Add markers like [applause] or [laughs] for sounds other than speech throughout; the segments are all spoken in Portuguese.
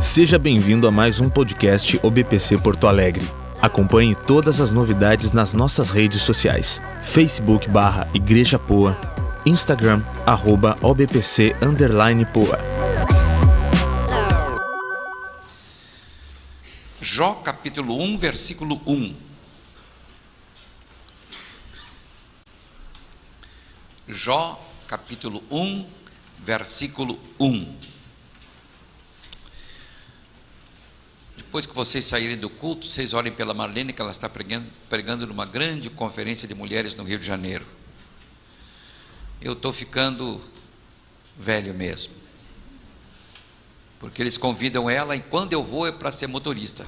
Seja bem-vindo a mais um podcast OBPC Porto Alegre. Acompanhe todas as novidades nas nossas redes sociais: Facebook barra Igreja Poa, Instagram arroba OBPC underline Poa. Jó capítulo 1, versículo 1. Jó capítulo 1, versículo 1. Depois que vocês saírem do culto, vocês olhem pela Marlene, que ela está pregando, pregando numa grande conferência de mulheres no Rio de Janeiro. Eu estou ficando velho mesmo. Porque eles convidam ela e quando eu vou é para ser motorista.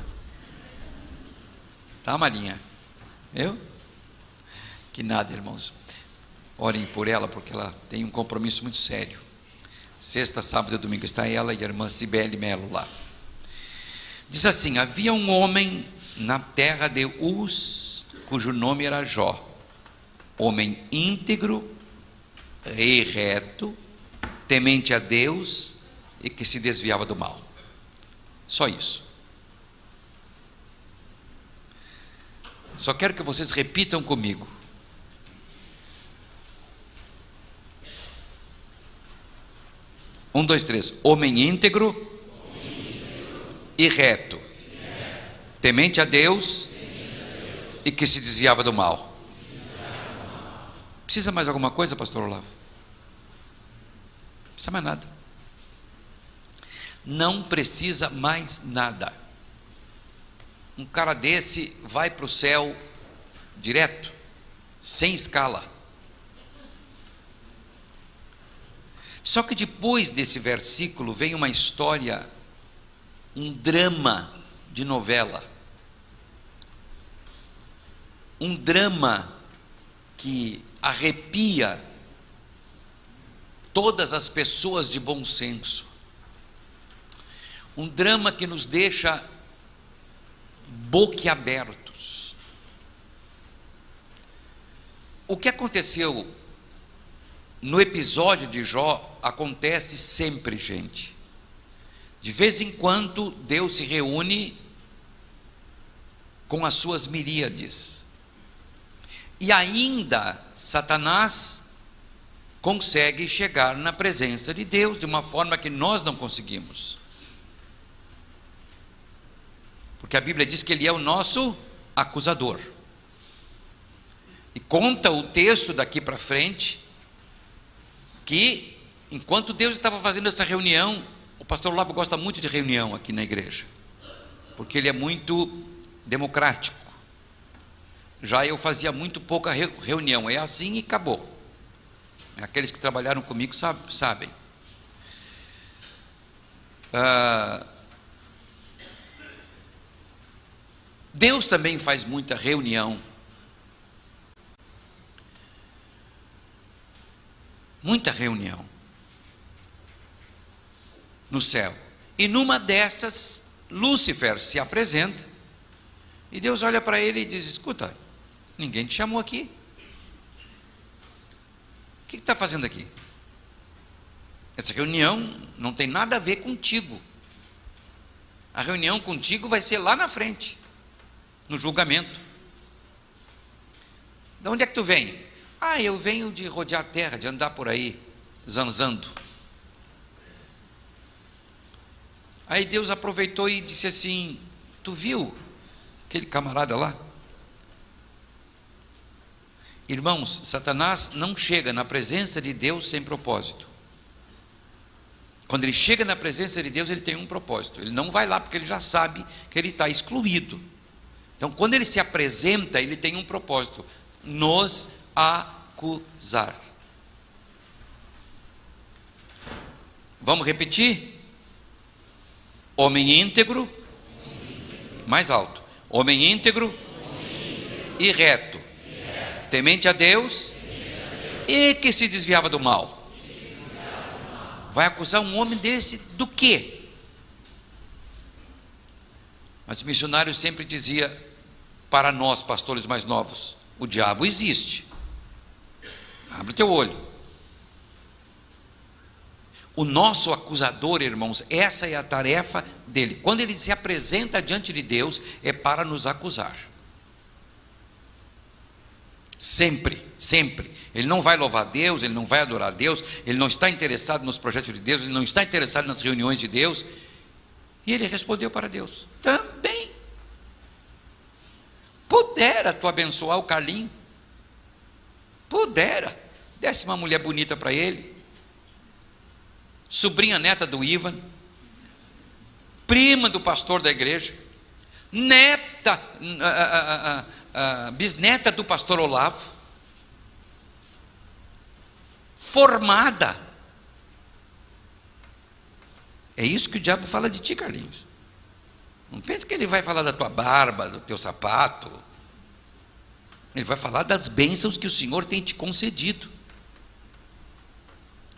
Tá, Marinha? Eu? Que nada, irmãos. Orem por ela, porque ela tem um compromisso muito sério. Sexta, sábado e domingo está ela e a irmã Cibele Melo lá. Diz assim: Havia um homem na terra de Uz, cujo nome era Jó, homem íntegro e reto, temente a Deus e que se desviava do mal. Só isso. Só quero que vocês repitam comigo. Um, dois, três. Homem íntegro. E reto, reto. Temente, a Deus, temente a Deus e que se desviava do mal. Precisa mais alguma coisa, pastor Olavo? Não precisa mais nada. Não precisa mais nada. Um cara desse vai para o céu direto, sem escala. Só que depois desse versículo vem uma história, um drama de novela. Um drama que arrepia todas as pessoas de bom senso. Um drama que nos deixa boquiabertos. O que aconteceu no episódio de Jó acontece sempre, gente. De vez em quando Deus se reúne com as suas miríades. E ainda Satanás consegue chegar na presença de Deus de uma forma que nós não conseguimos. Porque a Bíblia diz que ele é o nosso acusador. E conta o texto daqui para frente que enquanto Deus estava fazendo essa reunião, o pastor Lavo gosta muito de reunião aqui na igreja, porque ele é muito democrático. Já eu fazia muito pouca reunião, é assim e acabou. Aqueles que trabalharam comigo sabem. Ah, Deus também faz muita reunião muita reunião no céu. E numa dessas, Lúcifer se apresenta e Deus olha para ele e diz: Escuta, ninguém te chamou aqui. O que está fazendo aqui? Essa reunião não tem nada a ver contigo. A reunião contigo vai ser lá na frente, no julgamento. De onde é que tu vem? Ah, eu venho de rodear a terra, de andar por aí, zanzando. Aí Deus aproveitou e disse assim: Tu viu aquele camarada lá? Irmãos, Satanás não chega na presença de Deus sem propósito. Quando ele chega na presença de Deus, ele tem um propósito. Ele não vai lá porque ele já sabe que ele está excluído. Então, quando ele se apresenta, ele tem um propósito: nos acusar. Vamos repetir? Homem íntegro, mais alto. Homem íntegro, e reto, temente a Deus, e que se desviava do mal. Vai acusar um homem desse do quê? Mas o missionário sempre dizia para nós, pastores mais novos: o diabo existe. Abre o teu olho. O nosso acusador, irmãos, essa é a tarefa dele. Quando ele se apresenta diante de Deus, é para nos acusar. Sempre, sempre. Ele não vai louvar Deus, ele não vai adorar Deus, ele não está interessado nos projetos de Deus, ele não está interessado nas reuniões de Deus. E ele respondeu para Deus: também. Pudera tu abençoar o Carlinho. Pudera. Desse uma mulher bonita para ele. Sobrinha neta do Ivan. Prima do pastor da igreja. Neta, bisneta do pastor Olavo. Formada. É isso que o diabo fala de ti, Carlinhos. Não pense que ele vai falar da tua barba, do teu sapato. Ele vai falar das bênçãos que o Senhor tem te concedido.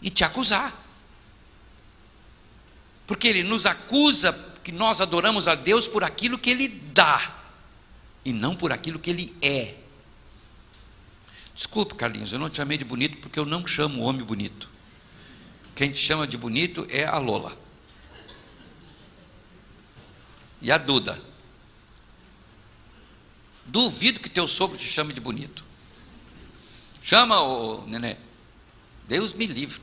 E te acusar. Porque ele nos acusa que nós adoramos a Deus por aquilo que ele dá e não por aquilo que ele é. Desculpe, Carlinhos, eu não te chamei de bonito porque eu não chamo o homem bonito. Quem te chama de bonito é a Lola. E a Duda. Duvido que teu sogro te chame de bonito. Chama o nenê. Deus me livre.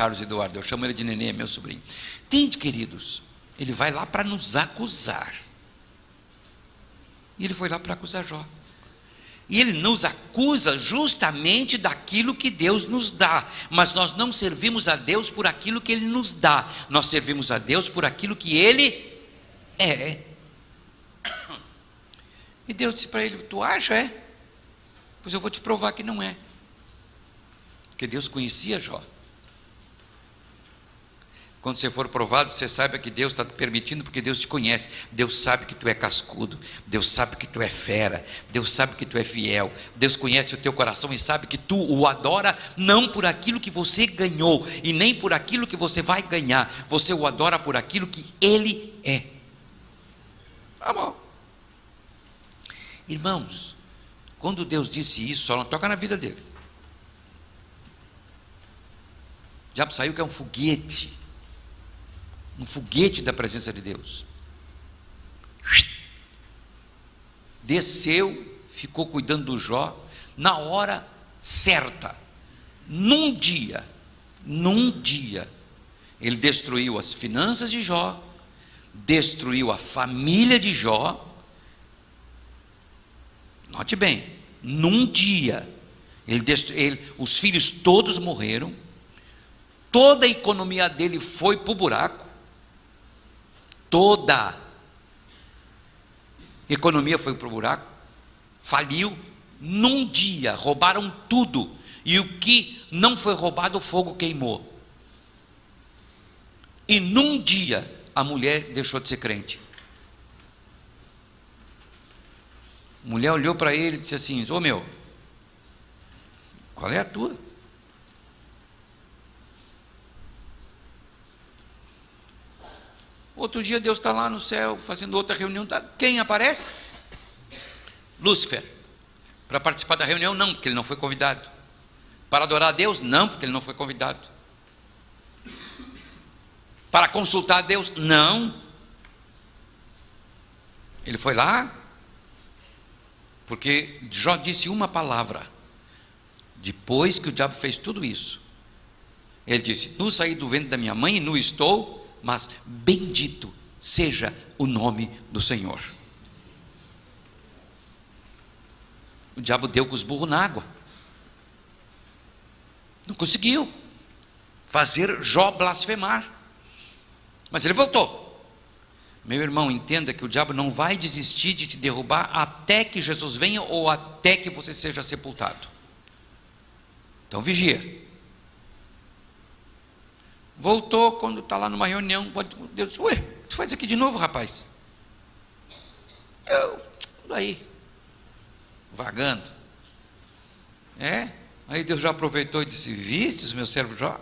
Carlos Eduardo, eu chamo ele de nenê, meu sobrinho. Entende, queridos? Ele vai lá para nos acusar. E ele foi lá para acusar Jó. E ele nos acusa justamente daquilo que Deus nos dá. Mas nós não servimos a Deus por aquilo que Ele nos dá. Nós servimos a Deus por aquilo que Ele é. E Deus disse para ele: Tu acha? É? Pois eu vou te provar que não é. Porque Deus conhecia Jó. Quando você for provado, você saiba que Deus está permitindo, porque Deus te conhece. Deus sabe que tu é cascudo. Deus sabe que tu é fera. Deus sabe que tu é fiel. Deus conhece o teu coração e sabe que tu o adora não por aquilo que você ganhou e nem por aquilo que você vai ganhar. Você o adora por aquilo que Ele é. Bom. Irmãos, quando Deus disse isso, só não toca na vida dele. O diabo saiu que é um foguete um foguete da presença de Deus. Desceu, ficou cuidando do Jó, na hora certa, num dia, num dia, ele destruiu as finanças de Jó, destruiu a família de Jó. Note bem, num dia, ele, ele os filhos todos morreram, toda a economia dele foi para o buraco, toda. Economia foi para o buraco, faliu. Num dia, roubaram tudo. E o que não foi roubado, o fogo queimou. E num dia, a mulher deixou de ser crente. A mulher olhou para ele e disse assim: Ô meu, qual é a tua? Outro dia Deus está lá no céu fazendo outra reunião. Tá, quem aparece? Lúcifer. Para participar da reunião, não, porque ele não foi convidado. Para adorar a Deus, não, porque ele não foi convidado. Para consultar a Deus, não. Ele foi lá, porque Jó disse uma palavra. Depois que o diabo fez tudo isso, ele disse: Nu saí do ventre da minha mãe e nu estou mas bendito seja o nome do Senhor. O diabo deu com os burros na água. Não conseguiu fazer Jó blasfemar. Mas ele voltou. Meu irmão, entenda que o diabo não vai desistir de te derrubar até que Jesus venha ou até que você seja sepultado. Então vigia. Voltou quando está lá numa reunião. Deus Ué, tu faz aqui de novo, rapaz? Eu, aí, vagando. É? Aí Deus já aproveitou e disse: Vistes, meu servo Jó?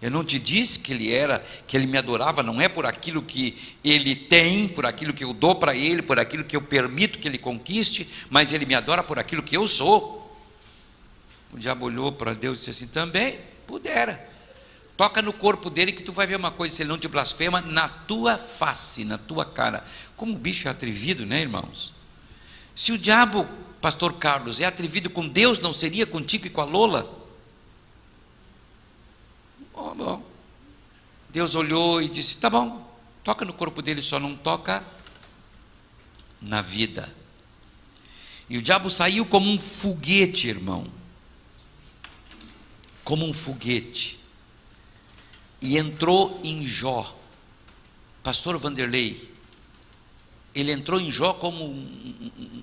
Eu não te disse que ele era, que ele me adorava, não é por aquilo que ele tem, por aquilo que eu dou para ele, por aquilo que eu permito que ele conquiste, mas ele me adora por aquilo que eu sou. O diabo olhou para Deus e disse assim: também, Pudera. Toca no corpo dele que tu vai ver uma coisa, se ele não te blasfema, na tua face, na tua cara. Como o bicho é atrevido, né, irmãos? Se o diabo, pastor Carlos, é atrevido com Deus, não seria contigo e com a Lola? Oh, bom. Deus olhou e disse: tá bom, toca no corpo dele, só não toca na vida. E o diabo saiu como um foguete, irmão. Como um foguete e entrou em Jó. Pastor Vanderlei, ele entrou em Jó como um,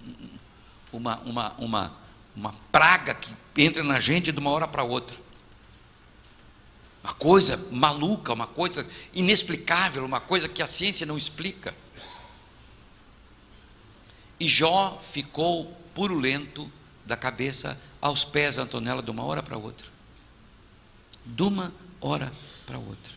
uma, uma, uma, uma praga que entra na gente de uma hora para outra. Uma coisa maluca, uma coisa inexplicável, uma coisa que a ciência não explica. E Jó ficou purulento da cabeça aos pés, Antonella, de uma hora para outra. De uma hora para outra.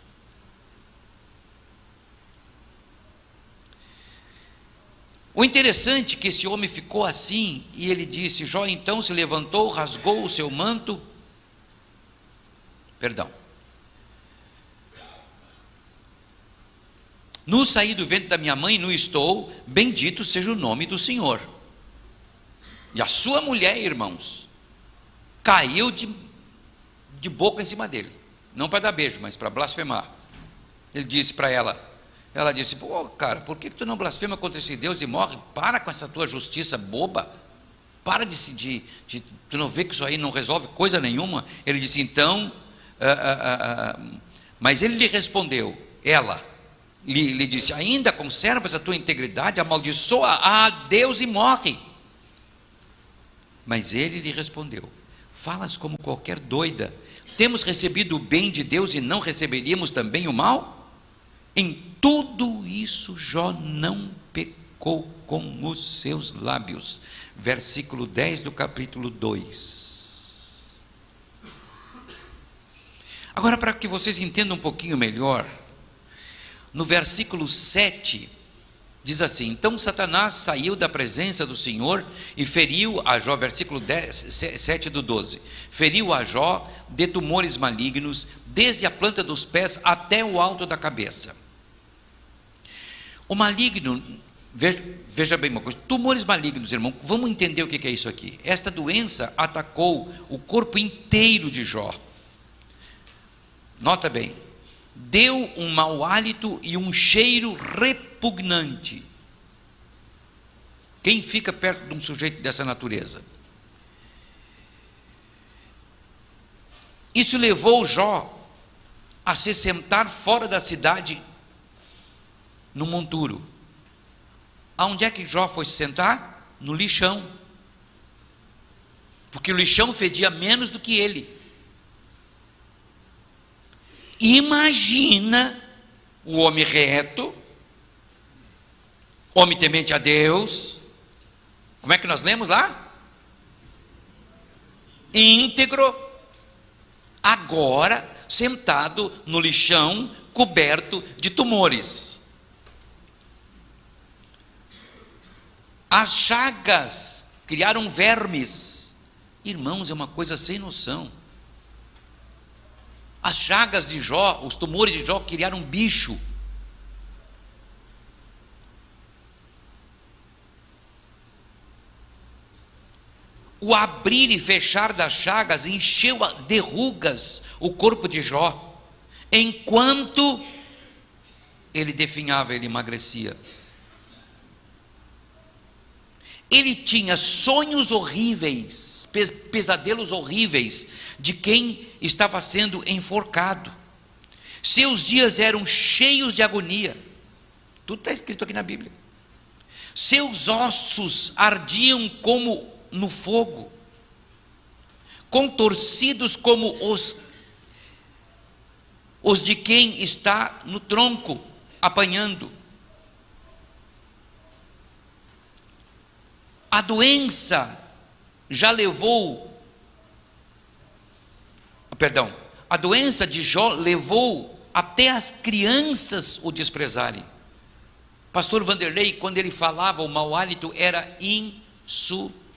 O interessante é que esse homem ficou assim e ele disse: Jó então se levantou, rasgou o seu manto. Perdão. No saí do ventre da minha mãe, não estou, bendito seja o nome do Senhor. E a sua mulher, irmãos, caiu de, de boca em cima dele não para dar beijo, mas para blasfemar. Ele disse para ela, ela disse, pô, cara, por que, tu não blasfema contra esse Deus e morre? Para com essa tua justiça boba. Para de, de, de tu não vê que isso aí não resolve coisa nenhuma. Ele disse, então, ah, ah, ah, mas ele lhe respondeu, ela, lhe, lhe disse, ainda conservas a tua integridade, amaldiçoa a Deus e morre. Mas ele lhe respondeu, falas como qualquer doida, temos recebido o bem de Deus e não receberíamos também o mal? Em tudo isso, Jó não pecou com os seus lábios. Versículo 10 do capítulo 2. Agora, para que vocês entendam um pouquinho melhor, no versículo 7, Diz assim: Então Satanás saiu da presença do Senhor e feriu a Jó, versículo 10, 7 do 12: feriu a Jó de tumores malignos, desde a planta dos pés até o alto da cabeça. O maligno, veja, bem uma coisa: tumores malignos, irmão, vamos entender o que é isso aqui. Esta doença atacou o corpo inteiro de Jó. Nota bem, deu um mau hálito e um cheiro repugnante. Quem fica perto de um sujeito dessa natureza? Isso levou Jó a se sentar fora da cidade, no monturo. Aonde é que Jó foi se sentar? No lixão. Porque o lixão fedia menos do que ele. Imagina o homem reto, homem temente a Deus. Como é que nós lemos lá? Íntegro, agora sentado no lixão, coberto de tumores. As chagas criaram vermes. Irmãos, é uma coisa sem noção. As chagas de Jó, os tumores de Jó criaram bicho. O abrir e fechar das chagas encheu de rugas o corpo de Jó, enquanto ele definhava, ele emagrecia. Ele tinha sonhos horríveis, pesadelos horríveis, de quem estava sendo enforcado. Seus dias eram cheios de agonia. Tudo está escrito aqui na Bíblia. Seus ossos ardiam como no fogo, contorcidos como os, os de quem está no tronco apanhando. A doença já levou perdão, a doença de Jó levou até as crianças o desprezarem. Pastor Vanderlei, quando ele falava o mau hálito, era insuportável.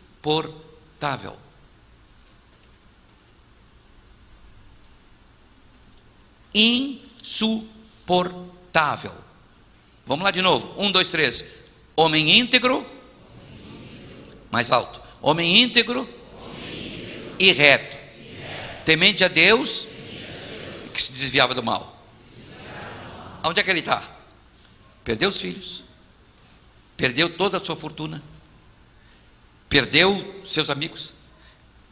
Insuportável. Vamos lá de novo. Um, dois, três. Homem íntegro. Mais alto. Homem íntegro, e reto. Temente a Deus, que se desviava do mal. Onde é que ele está? Perdeu os filhos, perdeu toda a sua fortuna, perdeu seus amigos,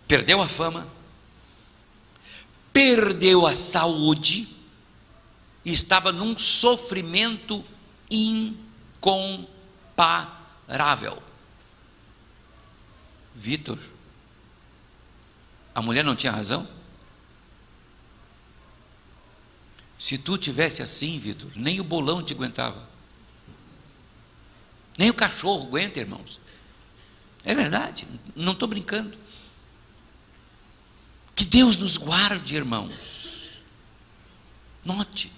perdeu a fama, perdeu a saúde e estava num sofrimento incomparável. Vitor, a mulher não tinha razão? Se tu tivesse assim, Vitor, nem o bolão te aguentava. Nem o cachorro aguenta, irmãos. É verdade, não estou brincando. Que Deus nos guarde, irmãos. Note.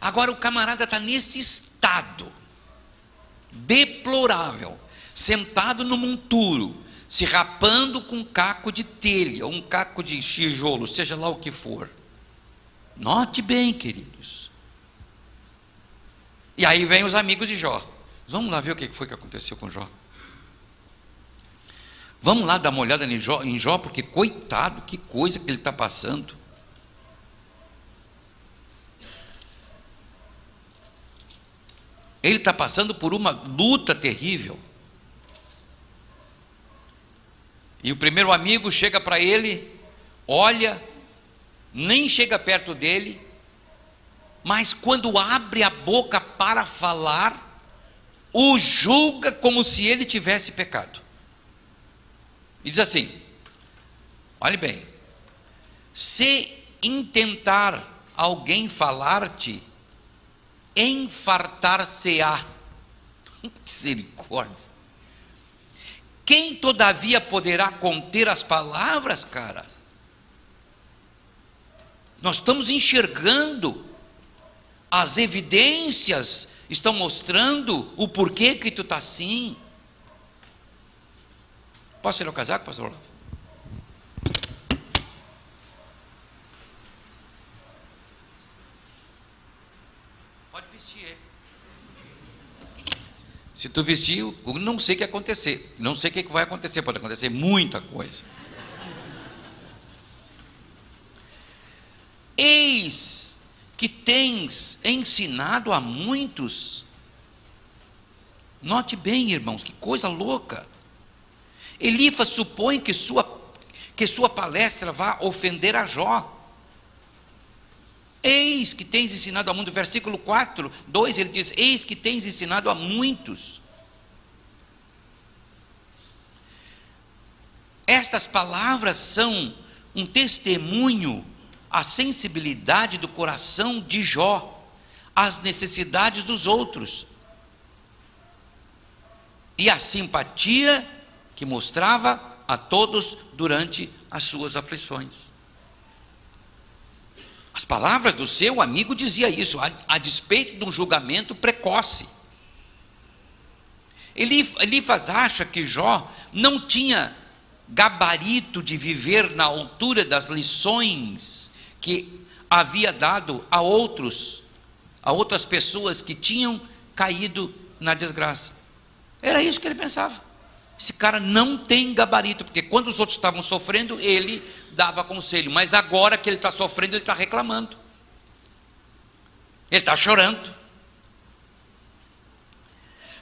Agora o camarada está nesse estado deplorável, sentado no monturo, se rapando com um caco de telha, um caco de tijolo, seja lá o que for. Note bem, queridos. E aí vem os amigos de Jó. Vamos lá ver o que foi que aconteceu com Jó. Vamos lá dar uma olhada em Jó, em Jó porque coitado, que coisa que ele está passando. Ele está passando por uma luta terrível. E o primeiro amigo chega para ele, olha, nem chega perto dele, mas quando abre a boca para falar, o julga como se ele tivesse pecado. E diz assim: olhe bem, se intentar alguém falar-te, enfartar-se-á. [laughs] Misericórdia. Quem todavia poderá conter as palavras, cara? Nós estamos enxergando, as evidências estão mostrando o porquê que tu está assim. Posso tirar o casaco, pastor Olavo? Se tu vestir, eu não sei o que acontecer. Não sei o que vai acontecer. Pode acontecer muita coisa. Eis que tens ensinado a muitos. Note bem, irmãos, que coisa louca. Elifa supõe que sua, que sua palestra vá ofender a Jó. Eis que tens ensinado a muitos, versículo 4, 2, ele diz: Eis que tens ensinado a muitos. Estas palavras são um testemunho à sensibilidade do coração de Jó, às necessidades dos outros, e à simpatia que mostrava a todos durante as suas aflições. As palavras do seu amigo dizia isso, a, a despeito de um julgamento precoce. Elifas acha que Jó não tinha gabarito de viver na altura das lições que havia dado a outros, a outras pessoas que tinham caído na desgraça. Era isso que ele pensava. Esse cara não tem gabarito, porque quando os outros estavam sofrendo, ele dava conselho, mas agora que ele está sofrendo, ele está reclamando, ele está chorando.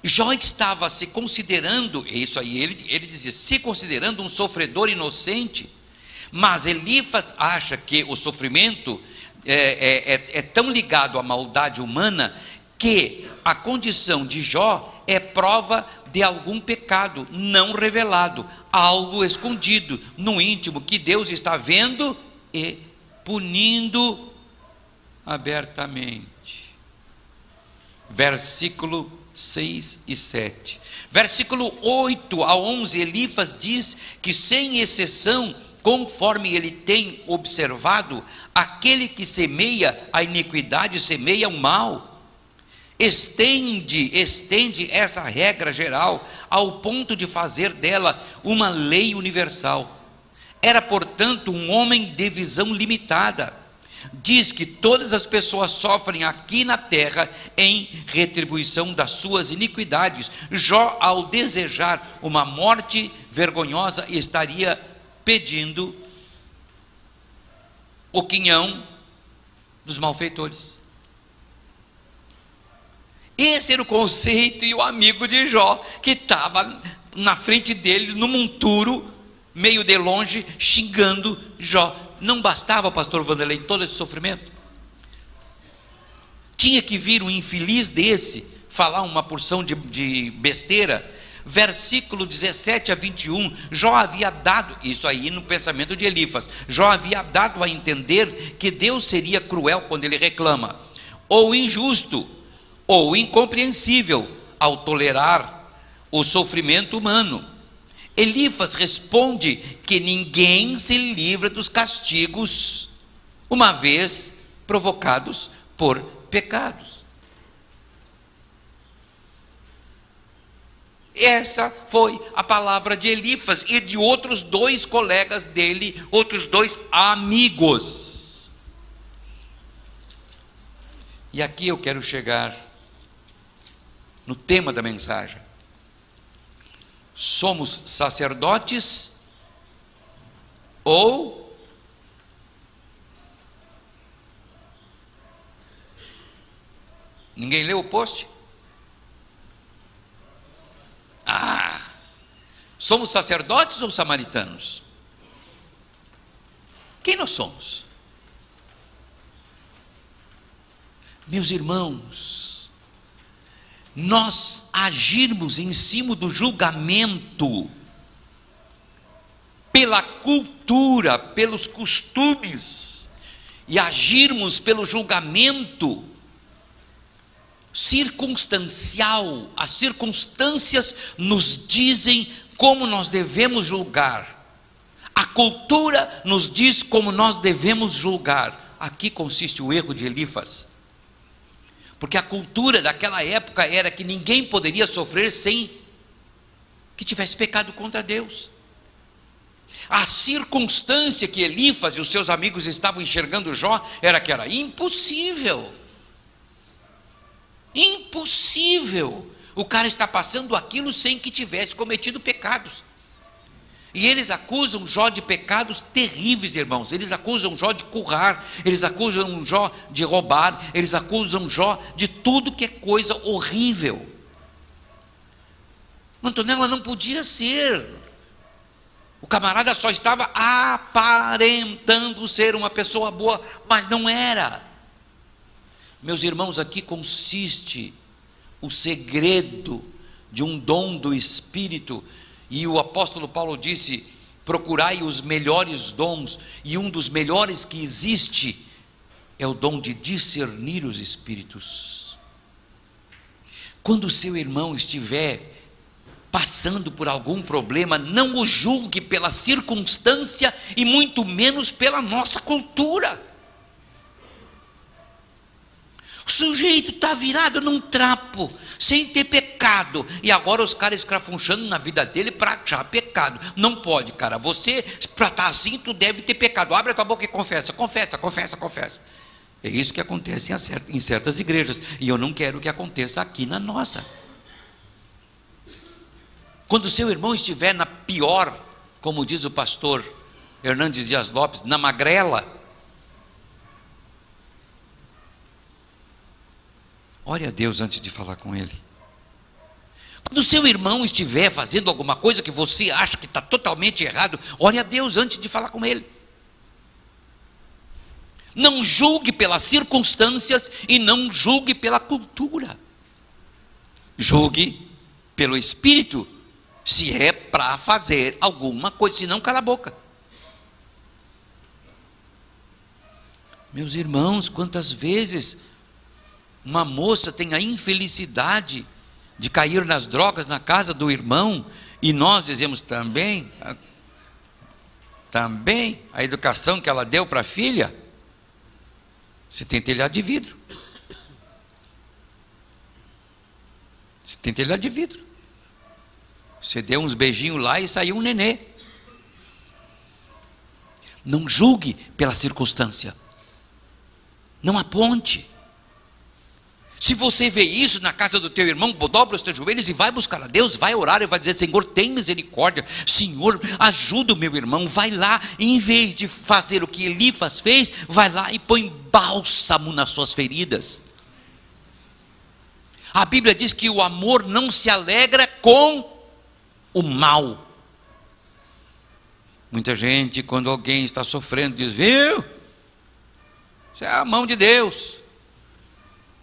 Jó estava se considerando, isso aí ele, ele dizia, se considerando um sofredor inocente, mas Elifas acha que o sofrimento é, é, é, é tão ligado à maldade humana que a condição de Jó é prova de algum pecado não revelado, algo escondido no íntimo que Deus está vendo e punindo abertamente. Versículo 6 e 7. Versículo 8 a 11, Elifas diz que, sem exceção, conforme ele tem observado, aquele que semeia a iniquidade semeia o mal estende, estende essa regra geral ao ponto de fazer dela uma lei universal. Era, portanto, um homem de visão limitada, diz que todas as pessoas sofrem aqui na terra em retribuição das suas iniquidades. Jó, ao desejar uma morte vergonhosa, estaria pedindo o quinhão dos malfeitores. Esse era o conceito e o amigo de Jó, que estava na frente dele, no monturo, meio de longe, xingando Jó. Não bastava, pastor Vanderlei, todo esse sofrimento? Tinha que vir um infeliz desse falar uma porção de, de besteira. Versículo 17 a 21, Jó havia dado, isso aí no pensamento de Elifas, Jó havia dado a entender que Deus seria cruel quando ele reclama, ou injusto, ou incompreensível ao tolerar o sofrimento humano. Elifas responde que ninguém se livra dos castigos, uma vez provocados por pecados. Essa foi a palavra de Elifas e de outros dois colegas dele, outros dois amigos. E aqui eu quero chegar no tema da mensagem somos sacerdotes ou Ninguém leu o post? Ah! Somos sacerdotes ou samaritanos? Quem nós somos? Meus irmãos, nós agirmos em cima do julgamento, pela cultura, pelos costumes, e agirmos pelo julgamento circunstancial, as circunstâncias nos dizem como nós devemos julgar. A cultura nos diz como nós devemos julgar. Aqui consiste o erro de Elifas. Porque a cultura daquela época era que ninguém poderia sofrer sem que tivesse pecado contra Deus. A circunstância que Elifas e os seus amigos estavam enxergando Jó era que era impossível. Impossível. O cara está passando aquilo sem que tivesse cometido pecados. E eles acusam Jó de pecados terríveis, irmãos. Eles acusam Jó de currar, eles acusam Jó de roubar, eles acusam Jó de tudo que é coisa horrível. Antonella não podia ser. O camarada só estava aparentando ser uma pessoa boa, mas não era. Meus irmãos, aqui consiste o segredo de um dom do Espírito e o apóstolo Paulo disse: procurai os melhores dons, e um dos melhores que existe é o dom de discernir os espíritos. Quando o seu irmão estiver passando por algum problema, não o julgue pela circunstância e muito menos pela nossa cultura. O sujeito está virado num trapo, sem ter pecado, e agora os caras escrafunchando na vida dele para achar pecado. Não pode, cara. Você, para estar tá assim, tu deve ter pecado. Abre a tua boca e confessa, confessa, confessa, confessa. É isso que acontece em certas igrejas, e eu não quero que aconteça aqui na nossa. Quando seu irmão estiver na pior, como diz o pastor Hernandes Dias Lopes, na magrela, Ore a Deus antes de falar com Ele. Quando seu irmão estiver fazendo alguma coisa que você acha que está totalmente errado, ore a Deus antes de falar com Ele. Não julgue pelas circunstâncias e não julgue pela cultura. Julgue pelo Espírito, se é para fazer alguma coisa, se não, cala a boca. Meus irmãos, quantas vezes uma moça tem a infelicidade de cair nas drogas na casa do irmão, e nós dizemos também, também a educação que ela deu para a filha, você tem telhado de vidro. Você tem telhado de vidro. Você deu uns beijinhos lá e saiu um nenê. Não julgue pela circunstância. Não aponte. Se você vê isso na casa do teu irmão, dobra os teus joelhos e vai buscar a Deus, vai orar e vai dizer: Senhor, tem misericórdia, Senhor, ajuda o meu irmão. Vai lá, em vez de fazer o que Elifas fez, vai lá e põe bálsamo nas suas feridas. A Bíblia diz que o amor não se alegra com o mal. Muita gente, quando alguém está sofrendo, diz: Viu? Isso é a mão de Deus.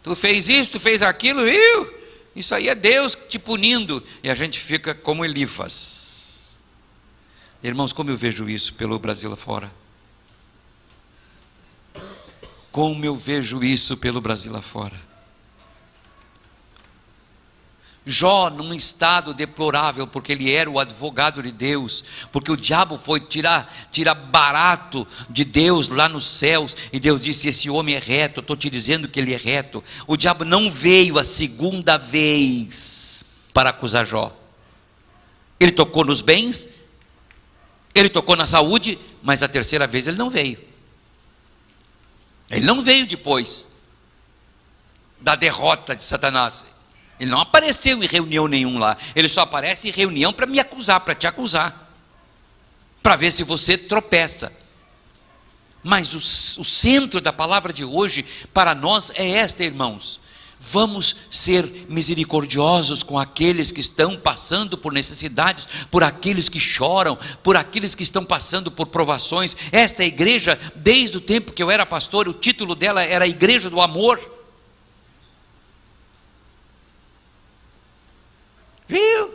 Tu fez isso, tu fez aquilo, viu? Isso aí é Deus te punindo. E a gente fica como Elifas. Irmãos, como eu vejo isso pelo Brasil afora? Como eu vejo isso pelo Brasil afora? Jó num estado deplorável, porque ele era o advogado de Deus, porque o diabo foi tirar, tirar barato de Deus lá nos céus, e Deus disse: Esse homem é reto, estou te dizendo que ele é reto. O diabo não veio a segunda vez para acusar Jó. Ele tocou nos bens, ele tocou na saúde, mas a terceira vez ele não veio. Ele não veio depois da derrota de Satanás. Ele não apareceu em reunião nenhum lá. Ele só aparece em reunião para me acusar, para te acusar. Para ver se você tropeça. Mas o, o, centro da palavra de hoje para nós é esta, irmãos. Vamos ser misericordiosos com aqueles que estão passando por necessidades, por aqueles que choram, por aqueles que estão passando por provações. Esta igreja, desde o tempo que eu era pastor, o título dela era Igreja do Amor. Viu?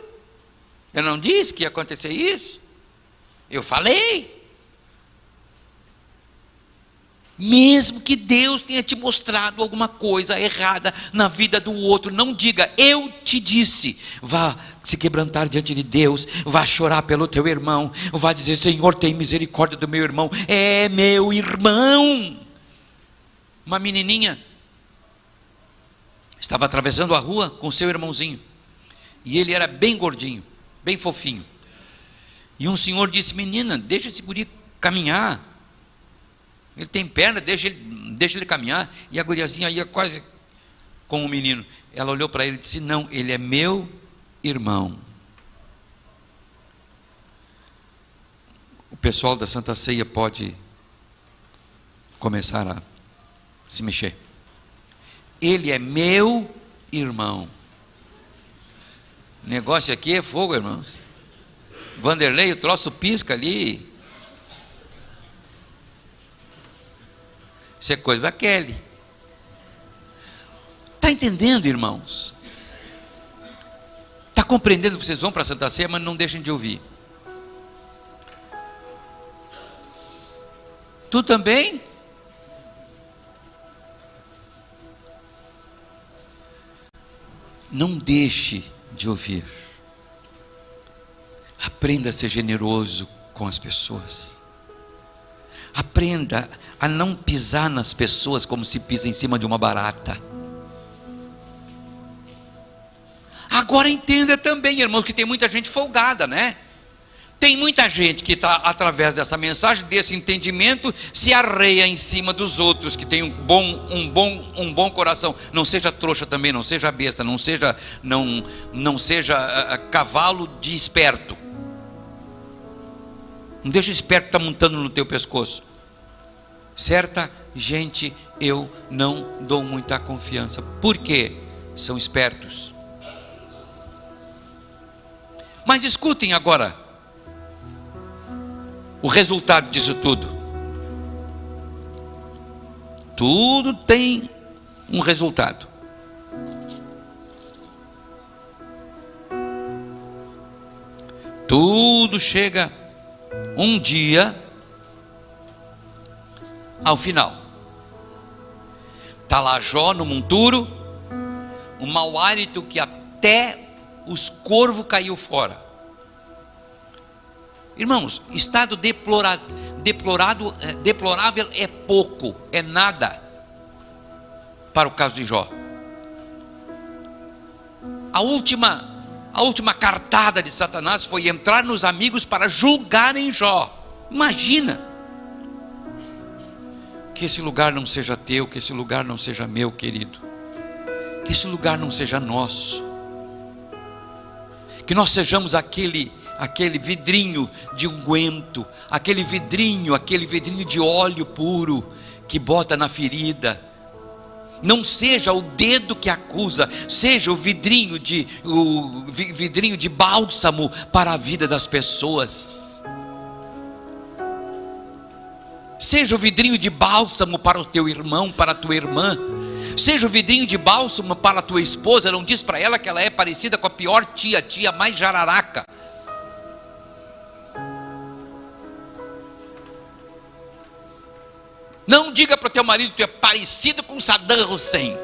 Eu não disse que ia acontecer isso? Eu falei. Mesmo que Deus tenha te mostrado alguma coisa errada na vida do outro, não diga, eu te disse. Vá se quebrantar diante de Deus, vá chorar pelo teu irmão, vá dizer: Senhor, tem misericórdia do meu irmão, é meu irmão. Uma menininha estava atravessando a rua com seu irmãozinho. E ele era bem gordinho, bem fofinho. E um senhor disse: Menina, deixa esse guri caminhar. Ele tem perna, deixa ele, deixa ele caminhar. E a guriazinha ia quase com o menino. Ela olhou para ele e disse: Não, ele é meu irmão. O pessoal da Santa Ceia pode começar a se mexer. Ele é meu irmão. Negócio aqui é fogo, irmãos. Vanderlei, o troço pisca ali. Isso é coisa da Kelly. Está entendendo, irmãos? Está compreendendo vocês vão para Santa Ceia, mas não deixem de ouvir. Tu também? Não deixe de ouvir. Aprenda a ser generoso com as pessoas. Aprenda a não pisar nas pessoas como se pisa em cima de uma barata. Agora entenda também, irmãos, que tem muita gente folgada, né? Tem muita gente que está, através dessa mensagem, desse entendimento, se arreia em cima dos outros, que tem um bom, um bom, um bom coração. Não seja trouxa também, não seja besta, não seja, não, não seja uh, cavalo de esperto. Não deixa o esperto estar tá montando no teu pescoço. Certa gente eu não dou muita confiança. Por quê? São espertos. Mas escutem agora o resultado disso tudo? Tudo tem um resultado. Tudo chega um dia ao final. Está lá Jó no monturo, um mau hálito que até os corvos caiu fora. Irmãos, estado deplorado, deplorado, eh, deplorável é pouco, é nada para o caso de Jó. A última, a última cartada de Satanás foi entrar nos amigos para julgarem Jó. Imagina Que esse lugar não seja teu, que esse lugar não seja meu, querido. Que esse lugar não seja nosso. Que nós sejamos aquele aquele vidrinho de unguento, aquele vidrinho, aquele vidrinho de óleo puro que bota na ferida. Não seja o dedo que acusa, seja o vidrinho de o vidrinho de bálsamo para a vida das pessoas. Seja o vidrinho de bálsamo para o teu irmão, para a tua irmã. Seja o vidrinho de bálsamo para a tua esposa. Não diz para ela que ela é parecida com a pior tia, tia mais jararaca. Não diga para o teu marido que tu é parecido com Saddam Hussein.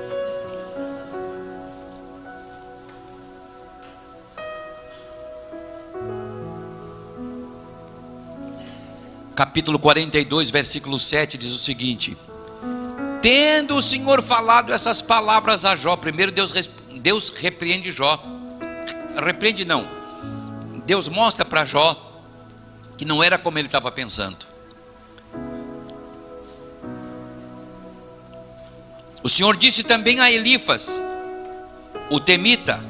capítulo 42, versículo 7 diz o seguinte: Tendo o Senhor falado essas palavras a Jó, primeiro Deus, Deus repreende Jó, repreende não, Deus mostra para Jó que não era como ele estava pensando. O Senhor disse também a Elifas, o temita,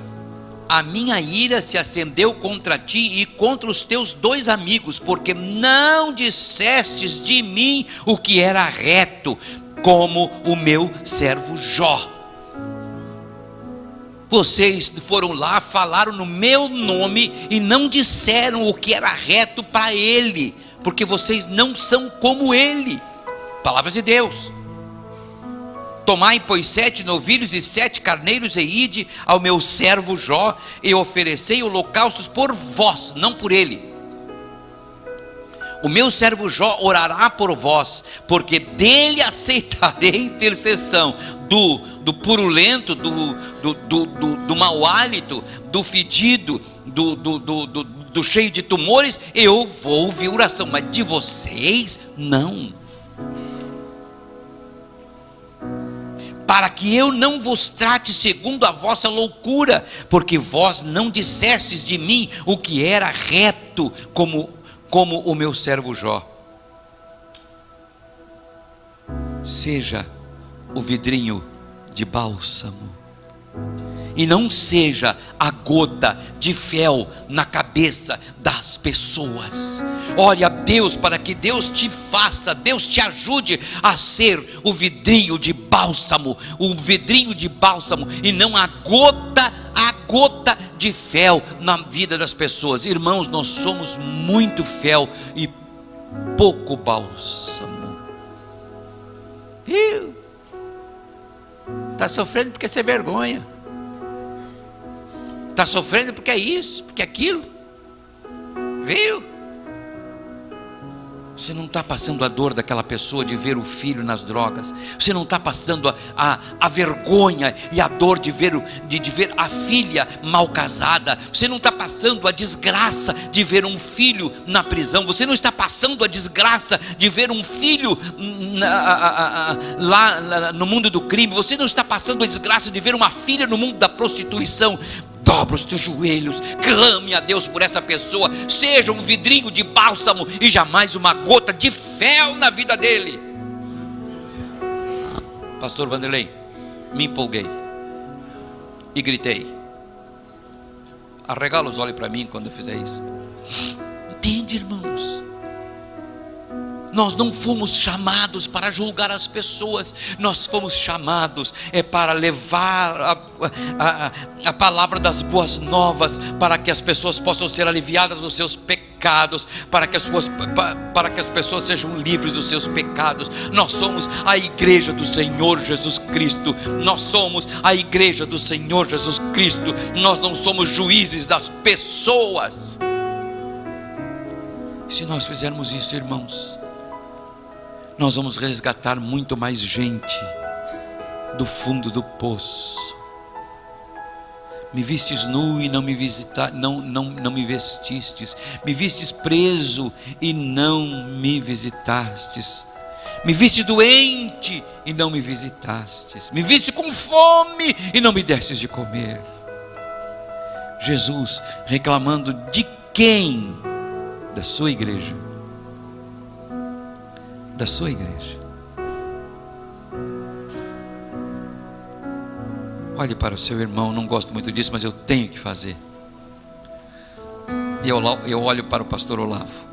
a minha ira se acendeu contra ti e contra os teus dois amigos, porque não dissestes de mim o que era reto, como o meu servo Jó. Vocês foram lá, falaram no meu nome e não disseram o que era reto para ele, porque vocês não são como ele. Palavras de Deus. Tomai, pois, sete novilhos e sete carneiros e ide ao meu servo Jó e oferecei holocaustos por vós, não por ele. O meu servo Jó orará por vós, porque dele aceitarei intercessão do, do purulento, do, do, do, do, do mau hálito, do fedido, do, do, do, do, do cheio de tumores, eu vou ouvir oração, mas de vocês, não. Para que eu não vos trate segundo a vossa loucura, porque vós não dissestes de mim o que era reto, como, como o meu servo Jó. Seja o vidrinho de bálsamo, e não seja a gota de fel na cabeça das pessoas. Ore a Deus para que Deus te faça, Deus te ajude a ser o vidrinho de bálsamo, o vidrinho de bálsamo e não a gota, a gota de fel na vida das pessoas. Irmãos, nós somos muito fel e pouco bálsamo. Está sofrendo porque você é vergonha. Está sofrendo porque é isso, porque é aquilo. Viu? Você não está passando a dor daquela pessoa de ver o filho nas drogas. Você não está passando a, a, a, vergonha e a dor de ver, de, de ver a filha mal casada. Você não está passando a desgraça de ver um filho na prisão. Você não está passando a desgraça de ver um filho na, lá no mundo do crime. Você não está passando a desgraça de ver uma filha no mundo da prostituição dobra os teus joelhos, clame a Deus por essa pessoa, seja um vidrinho de bálsamo e jamais uma gota de fel na vida dele. Pastor Vanderlei, me empolguei e gritei. Arregala os olhos para mim quando eu fizer isso. Entende, irmãos? Nós não fomos chamados para julgar as pessoas, nós fomos chamados é para levar a, a, a palavra das boas novas, para que as pessoas possam ser aliviadas dos seus pecados, para que as, suas, para que as pessoas sejam livres dos seus pecados. Nós somos a igreja do Senhor Jesus Cristo, nós somos a igreja do Senhor Jesus Cristo, nós não somos juízes das pessoas. Se nós fizermos isso, irmãos, nós vamos resgatar muito mais gente do fundo do poço. Me vistes nu e não me visita, não, não, não me vestistes. Me vistes preso e não me visitastes. Me viste doente e não me visitastes. Me viste com fome e não me destes de comer. Jesus reclamando de quem? Da sua igreja da sua igreja. Olhe para o seu irmão, não gosto muito disso, mas eu tenho que fazer. E eu, eu olho para o pastor Olavo.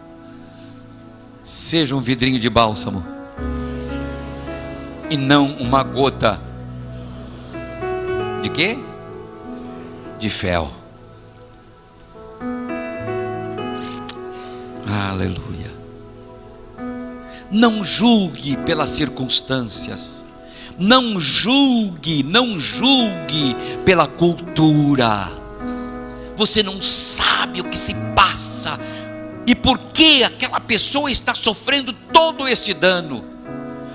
Seja um vidrinho de bálsamo e não uma gota de quê? De fel. Aleluia. Não julgue pelas circunstâncias. Não julgue, não julgue pela cultura. Você não sabe o que se passa e por que aquela pessoa está sofrendo todo este dano.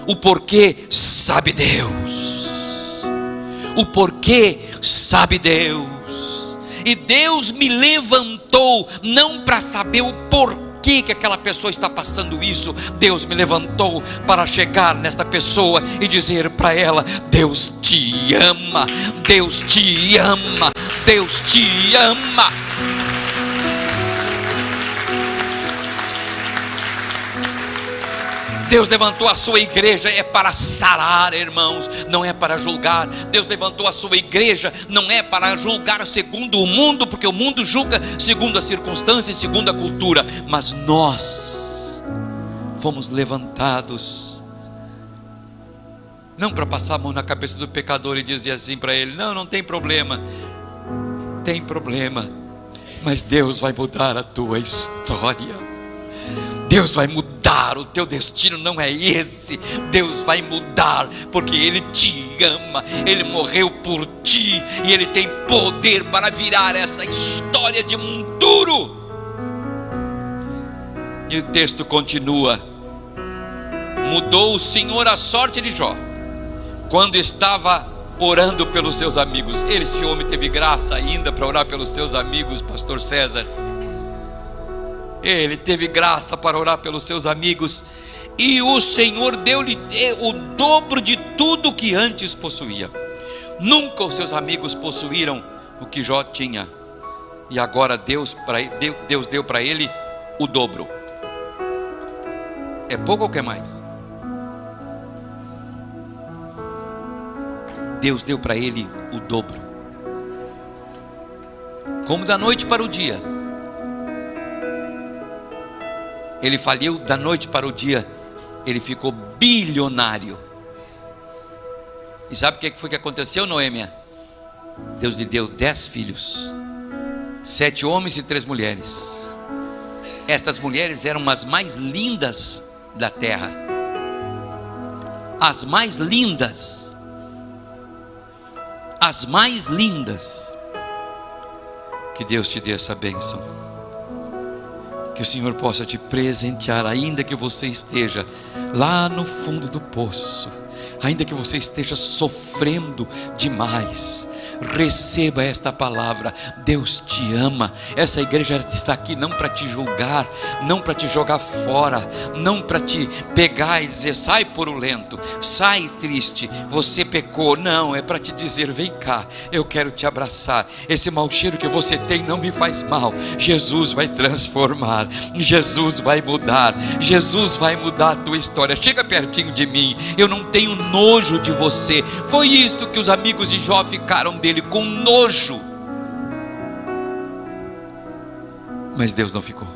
O porquê sabe Deus. O porquê sabe Deus. E Deus me levantou não para saber o porquê que que aquela pessoa está passando isso. Deus me levantou para chegar nesta pessoa e dizer para ela: Deus te ama, Deus te ama, Deus te ama. Deus levantou a sua igreja é para sarar, irmãos, não é para julgar. Deus levantou a sua igreja não é para julgar segundo o mundo, porque o mundo julga segundo as circunstâncias, segundo a cultura, mas nós fomos levantados não para passar a mão na cabeça do pecador e dizer assim para ele: "Não, não tem problema". Tem problema, mas Deus vai mudar a tua história. Deus vai mudar, o teu destino não é esse. Deus vai mudar, porque Ele te ama, Ele morreu por ti e Ele tem poder para virar essa história de um duro. E o texto continua: Mudou o Senhor a sorte de Jó, quando estava orando pelos seus amigos. Esse homem, teve graça ainda para orar pelos seus amigos, Pastor César. Ele teve graça para orar pelos seus amigos, e o Senhor deu-lhe o dobro de tudo que antes possuía. Nunca os seus amigos possuíram o que Jó tinha, e agora Deus, Deus deu para ele o dobro. É pouco ou quer mais? Deus deu para ele o dobro. Como da noite para o dia ele faliu da noite para o dia, ele ficou bilionário. E sabe o que foi que aconteceu, Noêmia? Deus lhe deu dez filhos, sete homens e três mulheres. Estas mulheres eram as mais lindas da terra, as mais lindas, as mais lindas. Que Deus te dê essa bênção que o Senhor possa te presentear, ainda que você esteja lá no fundo do poço, ainda que você esteja sofrendo demais, receba esta palavra. Deus te ama. Essa igreja está aqui não para te julgar, não para te jogar fora, não para te pegar e dizer sai por o lento, sai triste, você pecou. Não, é para te dizer vem cá, eu quero te abraçar. Esse mau cheiro que você tem não me faz mal. Jesus vai transformar, Jesus vai mudar, Jesus vai mudar a tua história. Chega pertinho de mim, eu não tenho nojo de você. Foi isso que os amigos de Jó ficaram dele com nojo. Mas Deus não ficou.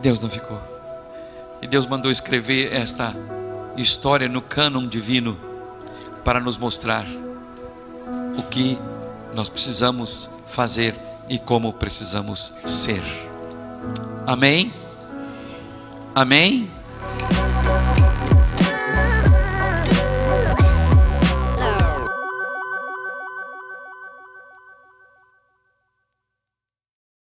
Deus não ficou. E Deus mandou escrever esta história no cânon divino para nos mostrar o que nós precisamos fazer e como precisamos ser. Amém? Amém?